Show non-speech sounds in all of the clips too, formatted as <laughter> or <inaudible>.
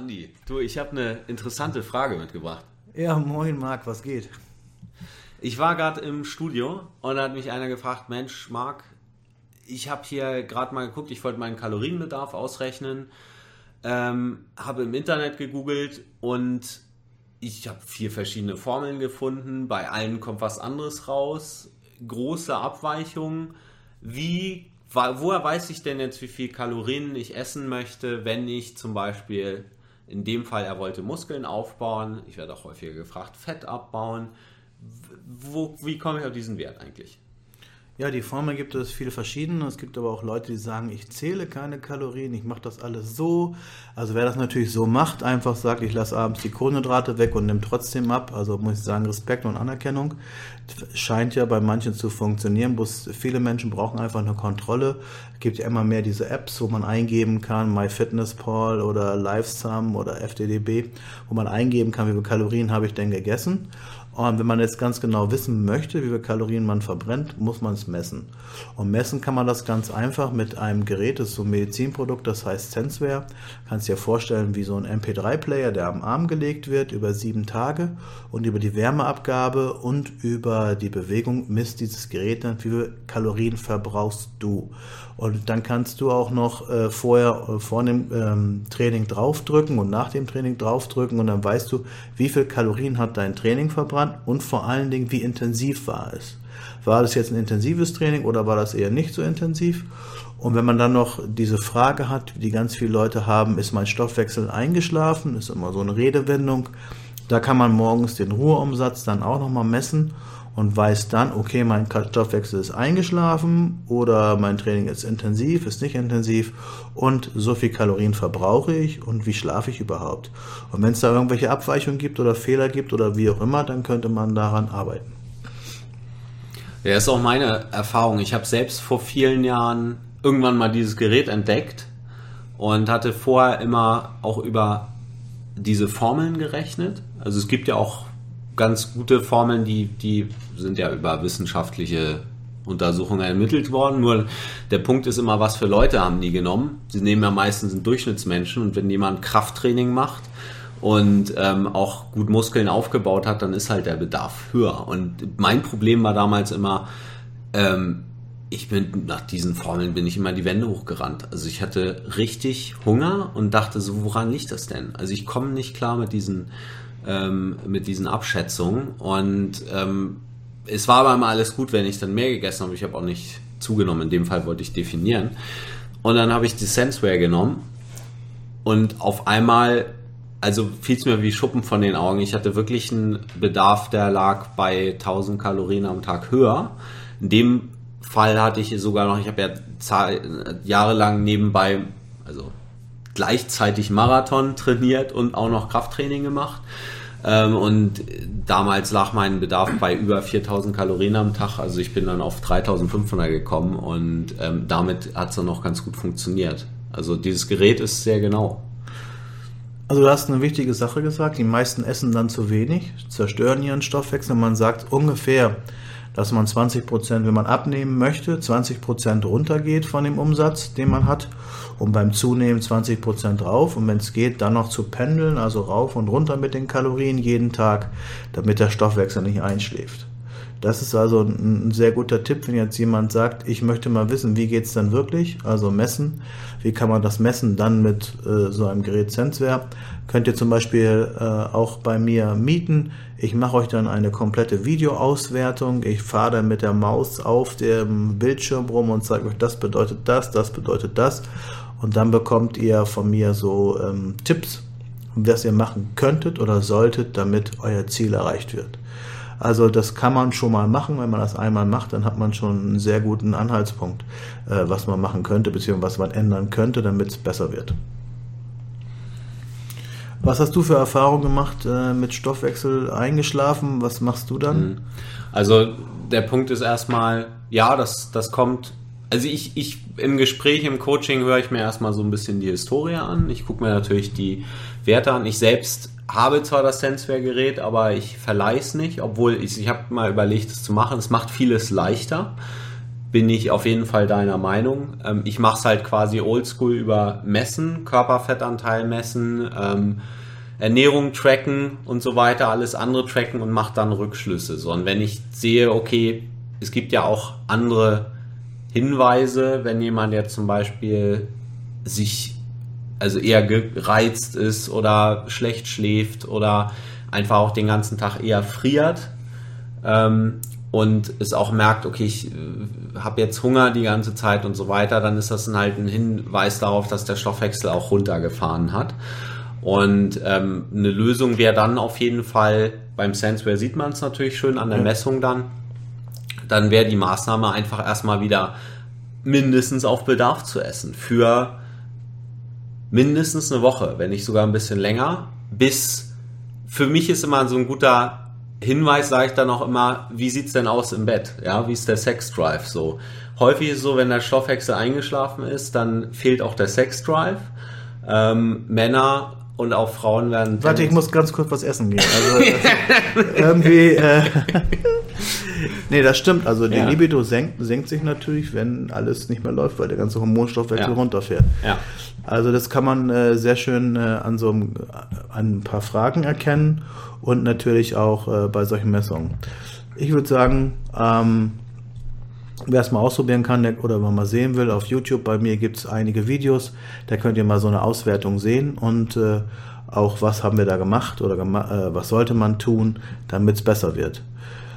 Andi, du, ich habe eine interessante Frage mitgebracht. Ja, moin Marc, was geht? Ich war gerade im Studio und da hat mich einer gefragt, Mensch, Marc, ich habe hier gerade mal geguckt, ich wollte meinen Kalorienbedarf ausrechnen, ähm, habe im Internet gegoogelt und ich habe vier verschiedene Formeln gefunden. Bei allen kommt was anderes raus. Große Abweichungen. Wie, woher weiß ich denn jetzt, wie viel Kalorien ich essen möchte, wenn ich zum Beispiel in dem Fall, er wollte Muskeln aufbauen. Ich werde auch häufiger gefragt, Fett abbauen. Wo, wie komme ich auf diesen Wert eigentlich? Ja, die Formel gibt es viele verschiedene. Es gibt aber auch Leute, die sagen, ich zähle keine Kalorien, ich mache das alles so. Also wer das natürlich so macht, einfach sagt, ich lasse abends die Kohlenhydrate weg und nehme trotzdem ab. Also muss ich sagen, Respekt und Anerkennung. Scheint ja bei manchen zu funktionieren. Bloß viele Menschen brauchen einfach eine Kontrolle. Es gibt ja immer mehr diese Apps, wo man eingeben kann, MyFitnessPal oder LiveSum oder FDDB, wo man eingeben kann, wie viele Kalorien habe ich denn gegessen. Und wenn man jetzt ganz genau wissen möchte, wie viel Kalorien man verbrennt, muss man es messen. Und messen kann man das ganz einfach mit einem Gerät, das ist so ein Medizinprodukt, das heißt Senseware. Kannst dir vorstellen, wie so ein MP3-Player, der am Arm gelegt wird über sieben Tage und über die Wärmeabgabe und über die Bewegung misst dieses Gerät dann, wie viel Kalorien verbrauchst du. Und dann kannst du auch noch äh, vorher äh, vor dem ähm, Training draufdrücken und nach dem Training draufdrücken und dann weißt du, wie viel Kalorien hat dein Training verbrannt und vor allen Dingen, wie intensiv war es. War das jetzt ein intensives Training oder war das eher nicht so intensiv? Und wenn man dann noch diese Frage hat, die ganz viele Leute haben, ist mein Stoffwechsel eingeschlafen? Ist immer so eine Redewendung. Da kann man morgens den Ruheumsatz dann auch nochmal messen und weiß dann, okay, mein Stoffwechsel ist eingeschlafen oder mein Training ist intensiv, ist nicht intensiv und so viel Kalorien verbrauche ich und wie schlafe ich überhaupt. Und wenn es da irgendwelche Abweichungen gibt oder Fehler gibt oder wie auch immer, dann könnte man daran arbeiten. Ja, ist auch meine Erfahrung. Ich habe selbst vor vielen Jahren irgendwann mal dieses Gerät entdeckt und hatte vorher immer auch über diese Formeln gerechnet. Also es gibt ja auch ganz gute Formeln, die, die sind ja über wissenschaftliche Untersuchungen ermittelt worden. Nur der Punkt ist immer, was für Leute haben die genommen? Sie nehmen ja meistens einen Durchschnittsmenschen und wenn jemand Krafttraining macht und ähm, auch gut Muskeln aufgebaut hat, dann ist halt der Bedarf höher. Und mein Problem war damals immer, ähm, ich bin nach diesen Formeln bin ich immer die Wände hochgerannt. Also ich hatte richtig Hunger und dachte so, woran liegt das denn? Also ich komme nicht klar mit diesen ähm, mit diesen Abschätzungen. Und ähm, es war aber immer alles gut, wenn ich dann mehr gegessen habe. Ich habe auch nicht zugenommen. In dem Fall wollte ich definieren. Und dann habe ich die Senseware genommen und auf einmal, also fiel es mir wie Schuppen von den Augen. Ich hatte wirklich einen Bedarf, der lag bei 1000 Kalorien am Tag höher. In dem Fall hatte ich sogar noch, ich habe ja jahrelang nebenbei, also gleichzeitig Marathon trainiert und auch noch Krafttraining gemacht. Ähm, und damals lag mein Bedarf bei über 4000 Kalorien am Tag. Also ich bin dann auf 3500 gekommen und ähm, damit hat es dann noch ganz gut funktioniert. Also dieses Gerät ist sehr genau. Also du hast eine wichtige Sache gesagt. Die meisten essen dann zu wenig, zerstören ihren Stoffwechsel. Man sagt ungefähr, dass man 20 Prozent, wenn man abnehmen möchte, 20 Prozent runtergeht von dem Umsatz, den man hat und beim Zunehmen 20 Prozent rauf und wenn es geht, dann noch zu pendeln, also rauf und runter mit den Kalorien jeden Tag, damit der Stoffwechsel nicht einschläft. Das ist also ein, sehr guter Tipp, wenn jetzt jemand sagt, ich möchte mal wissen, wie geht's dann wirklich, also messen. Wie kann man das messen dann mit äh, so einem Gerät Senseware? Könnt ihr zum Beispiel äh, auch bei mir mieten. Ich mache euch dann eine komplette Videoauswertung. Ich fahre dann mit der Maus auf dem Bildschirm rum und zeige euch, das bedeutet das, das bedeutet das. Und dann bekommt ihr von mir so ähm, Tipps, was ihr machen könntet oder solltet, damit euer Ziel erreicht wird. Also das kann man schon mal machen. Wenn man das einmal macht, dann hat man schon einen sehr guten Anhaltspunkt, äh, was man machen könnte, beziehungsweise was man ändern könnte, damit es besser wird. Was hast du für Erfahrungen gemacht äh, mit Stoffwechsel eingeschlafen? Was machst du dann? Mhm. Also der Punkt ist erstmal, ja, das, das kommt also ich, ich im Gespräch, im Coaching höre ich mir erstmal so ein bisschen die Historie an. Ich gucke mir natürlich die Werte an. Ich selbst habe zwar das Senseware-Gerät, aber ich verleihe es nicht, obwohl ich, ich habe mal überlegt, es zu machen. Es macht vieles leichter. bin ich auf jeden Fall deiner Meinung. Ähm, ich mache es halt quasi oldschool über Messen, Körperfettanteil messen, ähm, Ernährung tracken und so weiter, alles andere tracken und mache dann Rückschlüsse. So, und wenn ich sehe, okay, es gibt ja auch andere Hinweise, wenn jemand jetzt zum Beispiel sich also eher gereizt ist oder schlecht schläft oder einfach auch den ganzen Tag eher friert ähm, und es auch merkt, okay, ich äh, habe jetzt Hunger die ganze Zeit und so weiter, dann ist das dann halt ein Hinweis darauf, dass der Stoffwechsel auch runtergefahren hat. Und ähm, eine Lösung wäre dann auf jeden Fall, beim Senseware sieht man es natürlich schön an der ja. Messung dann, dann wäre die Maßnahme einfach erstmal wieder mindestens auf Bedarf zu essen. Für mindestens eine Woche, wenn nicht sogar ein bisschen länger, bis für mich ist immer so ein guter Hinweis, sage ich dann auch immer, wie sieht's denn aus im Bett? Ja, wie ist der Sex-Drive so? Häufig ist es so, wenn der Stoffwechsel eingeschlafen ist, dann fehlt auch der Sex-Drive. Ähm, Männer und auch Frauen werden. Warte, ich muss ganz kurz was essen gehen. Also, also <laughs> irgendwie. Äh, <laughs> nee, das stimmt. Also die ja. Libido senkt, senkt sich natürlich, wenn alles nicht mehr läuft, weil der ganze Hormonstoffwechsel ja. runterfährt. Ja. Also das kann man äh, sehr schön äh, an so einem, an ein paar Fragen erkennen und natürlich auch äh, bei solchen Messungen. Ich würde sagen, ähm, wer es mal ausprobieren kann oder mal sehen will, auf YouTube, bei mir gibt es einige Videos, da könnt ihr mal so eine Auswertung sehen und äh, auch was haben wir da gemacht oder gema äh, was sollte man tun, damit es besser wird.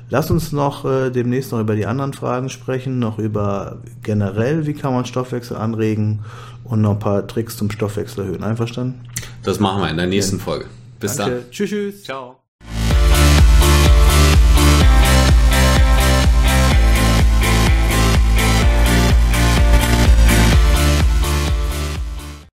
Lass uns noch äh, demnächst noch über die anderen Fragen sprechen, noch über generell, wie kann man Stoffwechsel anregen und noch ein paar Tricks zum Stoffwechsel erhöhen. Einverstanden? Das machen wir in der nächsten Folge. Bis Danke. dann. Tschüss, tschüss. Ciao.